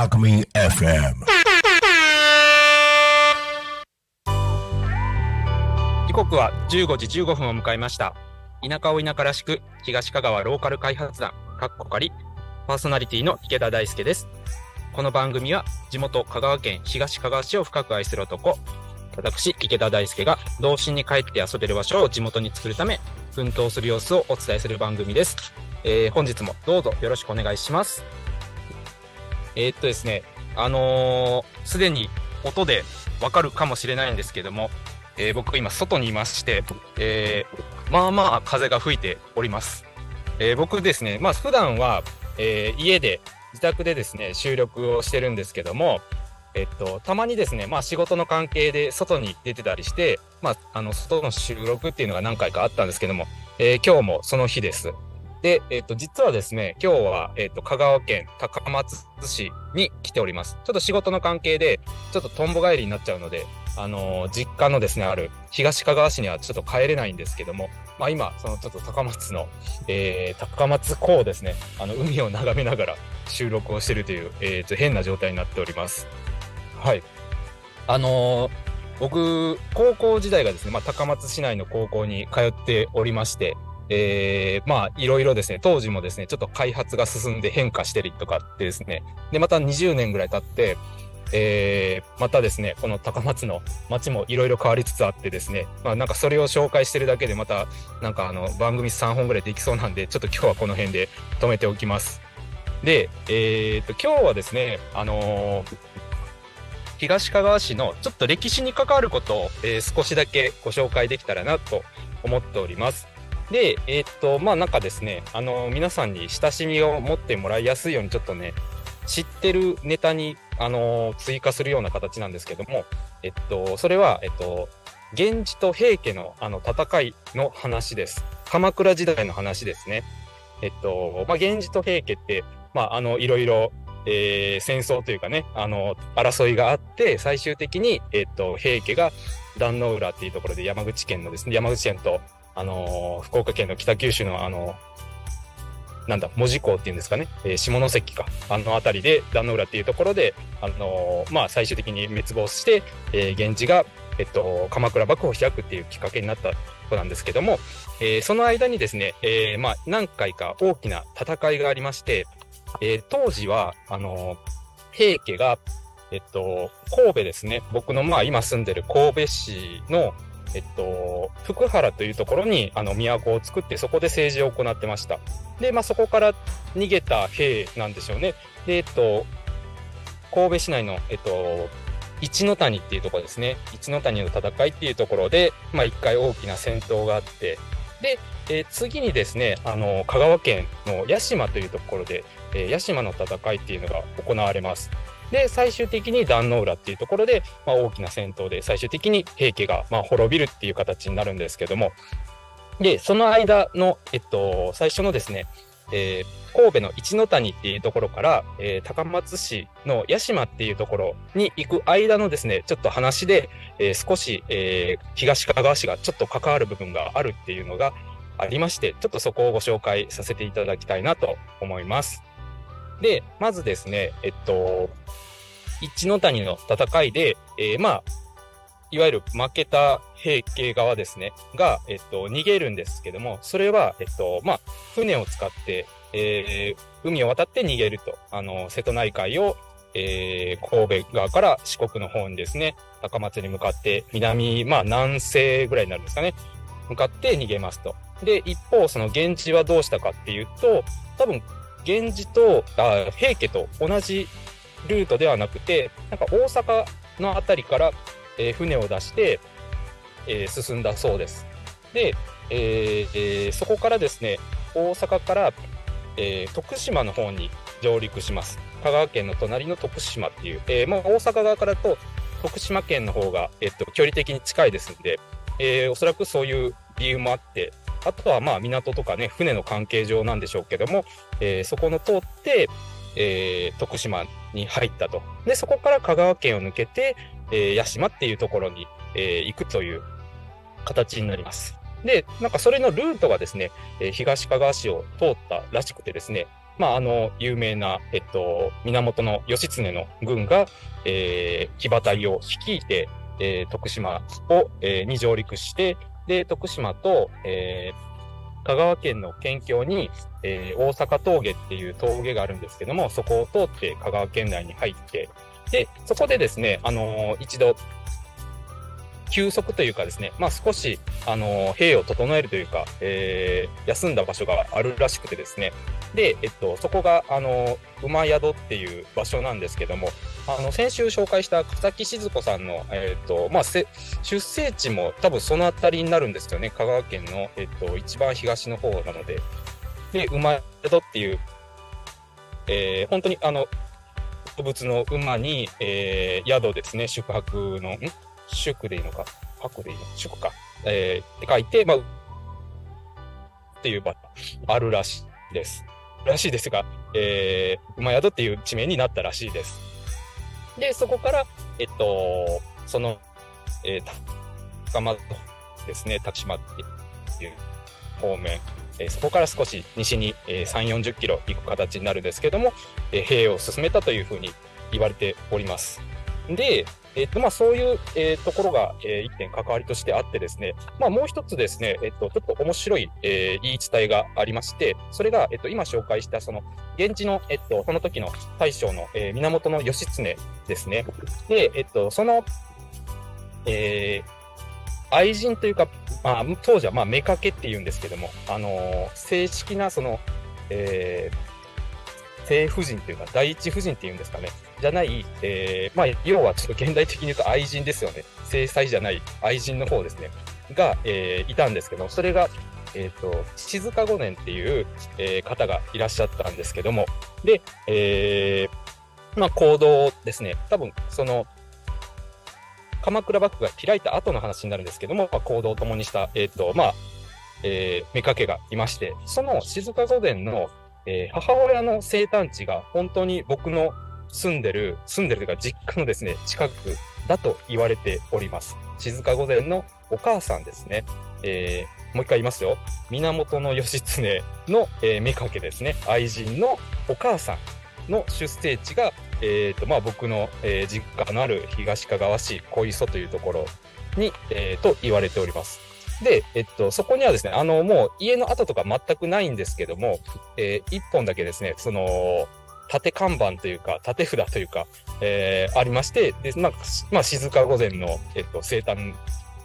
タクミン FM 時刻は15時15分を迎えました。田舎を田舎らしく東香川ローカル開発団かっこかりパーソナリティの池田大輔です。この番組は地元香川県東香川市を深く愛する男私池田大輔が童心に帰って遊べる場所を地元に作るため奮闘する様子をお伝えする番組です、えー本日もどうぞよろしくお願いします。えーっとですねあのーすでに音でわかるかもしれないんですけどもえー僕今外にいまして、えーまあまあ風が吹いております。えー僕ですね、まあ普段は、えー家で、自宅でですね、収録をしてるんですけども、えっと、たまにですね、まあ仕事の関係で外に出てたりして、まあ、あの、外の収録っていうのが何回かあったんですけども、えー今日もその日です。で、えっと、実はですね、今日は、えっと、香川県高松市に来ております。ちょっと仕事の関係で、ちょっととんぼ帰りになっちゃうので、あのー実家のですね、ある東香川市にはちょっと帰れないんですけども、まあ今、そのちょっと高松の、えー高松港ですね、あの、海を眺めながら収録をしているという、えっと変な状態になっております。はい。あの僕、高校時代がですね、まあ高松市内の高校に通っておりまして、えーまあいろいろですね、当時もですね、ちょっと開発が進んで変化してるとかってですね、で、また20年ぐらい経って、えーまたですね、この高松の街もいろいろ変わりつつあってですね、まあなんかそれを紹介してるだけでまたなんかあの番組3本ぐらいできそうなんで、ちょっと今日はこの辺で止めておきます。で、えーと、今日はですね、あのー東かがわ市のちょっと歴史に関わることを、えー少しだけご紹介できたらなと思っております。で、えーっと、まあなんかですね、あの皆さんに親しみを持ってもらいやすいようにちょっとね、知ってるネタに、あの追加するような形なんですけども、えっと、それは、えっと、源氏と平家のあの戦いの話です。鎌倉時代の話ですね。えっと、まあ、源氏と平家って、まあ、あの、いろいろ、えー戦争というかね、あの、争いがあって、最終的に、えっと、平家が壇ノ浦っていうところで山口県のですね、山口県と、あの福岡県の北九州のあのなんだ、門司港っていうんですかね、えー下関か、あの辺りで、壇ノ浦っていうところで、あのまあ、最終的に滅亡して、えー源氏が、えっと、鎌倉幕府を開くっていうきっかけになったことなんですけども、えーその間にですね、えーまあ、何回か大きな戦いがありまして、え当時は、あの平家が、えっと、神戸ですね、僕の、まあ、今住んでる神戸市の、えっと、福原というところに、あの、都を作って、そこで政治を行ってました。で、まあ、そこから逃げた兵なんでしょうね。で、えっと、神戸市内の、えっと、一ノ谷っていうところですね。一ノ谷の戦いっていうところで、まあ、一回大きな戦闘があって、で、えー次にですね、あの、香川県の屋島というところで、えー屋島の戦いっていうのが行われます。で、最終的に壇ノ浦っていうところで、まあ、大きな戦闘で、最終的に平家が、まあ、滅びるっていう形になるんですけども、で、その間の、えっと、最初のですね、えー神戸の一ノ谷っていうところから、えー高松市の屋島っていうところに行く間のですね、ちょっと話で、えー少し、えー東かがわ市がちょっと関わる部分があるっていうのがありまして、ちょっとそこをご紹介させていただきたいなと思います。で、まずですね、えっと、一ノ谷の戦いで、えーまあ、いわゆる負けた平家側ですね、が、えっと、逃げるんですけども、それは、えっと、まあ、船を使って、えー海を渡って逃げると、あの、瀬戸内海を、えー神戸側から四国の方にですね、高松に向かって、南、まあ、南西ぐらいになるんですかね、向かって逃げますと。で、一方、その源氏はどうしたかっていうと、多分、源氏と、あ平家と同じルートではなくて、なんか大阪のあたりから、えー船を出して、えー進んだそうです。で、えーそこからですね、大阪から、え徳島の方に上陸します。香川県の隣の徳島っていう、えーまあ、大阪側からと徳島県の方が、えっと、距離的に近いですんで、えおそらくそういう理由もあって、あとはまあ港とかね、船の関係上なんでしょうけども、えーそこの通って、えー徳島に入ったと。で、そこから香川県を抜けて、えー屋島っていうところに、えー行くという形になります。で、なんかそれのルートがですね、え東かがわ市を通ったらしくてですね、まあ、あの、有名な、えっと、源義経の軍が、えー、騎馬隊を率いて、えー、徳島を、えー、に上陸して、で、徳島と、えー、香川県の県境に、えー、大阪峠っていう峠があるんですけども、そこを通って香川県内に入って、で、そこでですね、あのー、一度、休息というかですね、まあ少し、あの、兵を整えるというか、えー、休んだ場所があるらしくてですね、で、えっと、そこが、あの、馬宿っていう場所なんですけども、あの、先週紹介した草木静子さんの、えっと、まあ、出生地も多分その辺りになるんですよね。香川県の、えっと、一番東の方なので。で、馬宿っていう、えー、本当にあの、動物の馬に、えー、宿ですね、宿泊の、宿でいいのか、泊でいいの？か宿か。えー、って書いて、まあ、っていう場あるらしいです。らしいですが、えー、馬宿っていう地名になったらしいです。で、そこから、えっと、その、えー、高松ですね、竹島っていう方面、えー、そこから少し西に、えー、3、40キロ行く形になるんですけども、えー、兵を進めたというふうに言われております。で、えっと、まあ、そういう、えー、ところが、えー、一点関わりとしてあってですね、まあ、もう一つですね、えっと、ちょっと面白い、えー、言い伝えがありまして、それが、えっと、今紹介した、その、現地の、えっと、その時の大将の、え、源義経ですね。で、えっと、その、え、愛人というか、まあ、当時は、まあ、妾って言うんですけども、あの、正式な、その、えー、正夫人というか、第一夫人っていうんですかね。じゃない、えー、まあ、要はちょっと現代的に言うと愛人ですよね。制裁じゃない愛人の方ですね。が、えー、いたんですけど、それが、えっ、ー、と、静か五年っていう、えー、方がいらっしゃったんですけども、で、えー、まあ、行動ですね。多分、その、鎌倉幕府が開いた後の話になるんですけども、まあ、行動を共にした、えっ、ー、と、まあ、えー、妾がいまして、その静御殿のえー、母親の生誕地が本当に僕の住んでる、住んでるというか実家のですね、近くだと言われております。静御前のお母さんですね。えー、もう一回言いますよ。源義経の、えー、妾ですね。愛人のお母さんの出生地が、え、ー、と、まあ僕の、えー、実家のある東かがわ市小磯というところに、えー、と言われております。で、えっと、そこにはですね、あの、もう家の跡とか全くないんですけども、えー、一本だけですね、その、縦看板というか、縦札というか、えー、ありまして、で、まあ、まあ、静か御前の、えっと、生誕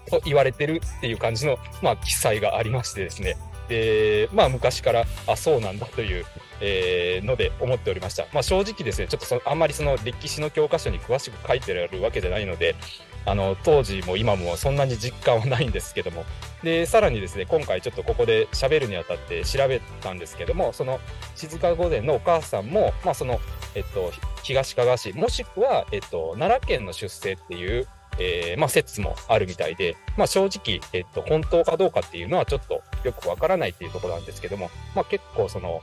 と言われてるっていう感じの、まあ、記載がありましてですね、で、まあ、昔から、あ、そうなんだという、えー、ので思っておりました。まあ、正直ですね、ちょっとそあんまりその歴史の教科書に詳しく書いてあるわけじゃないので、あの、当時も今もそんなに実感はないんですけども、で、さらにですね、今回ちょっとここで喋るにあたって調べたんですけども、その静岡御殿のお母さんも、まあその、えっと、東かが市、もしくは、えっと、奈良県の出生っていう、えー、まあ説もあるみたいで、まあ正直、えっと、本当かどうかっていうのはちょっとよくわからないっていうところなんですけども、まあ結構その、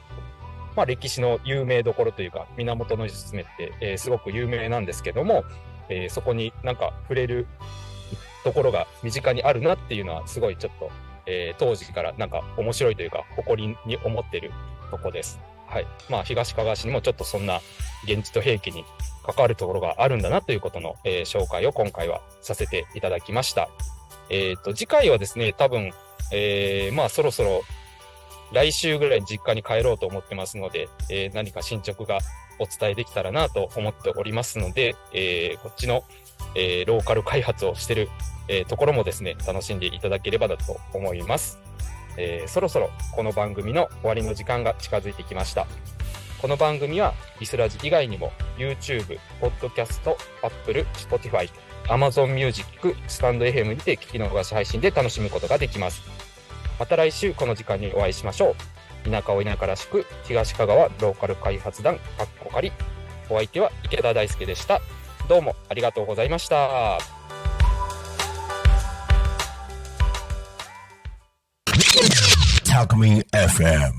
まあ歴史の有名どころというか、源義経って、えー、すごく有名なんですけども、えー、そこになんか触れるところが身近にあるなっていうのはすごいちょっと、えー、当時からなんか面白いというか誇りに思ってるとこです。はい。まあ東かがわ市にもちょっとそんな現地と兵器に関わるところがあるんだなということの、えー、紹介を今回はさせていただきました。えっ、ー、と、次回はですね、多分、えー、まあそろそろ来週ぐらいに実家に帰ろうと思ってますので、えー、何か進捗がお伝えできたらなと思っておりますので、えー、こっちの、えー、ローカル開発をしてる、えー、ところもですね、楽しんでいただければだと思います。えー、そろそろこの番組の終わりの時間が近づいてきました。この番組はリスラジ以外にも YouTube、Podcast、Apple、Spotify、Amazon Music、スタンド FM にて聞き逃し配信で楽しむことができます。また来週この時間にお会いしましょう。田舎を田舎らしく、東香川ローカル開発団、かっこかり。お相手は池田大輔でした。どうもありがとうございました。Talk Me FM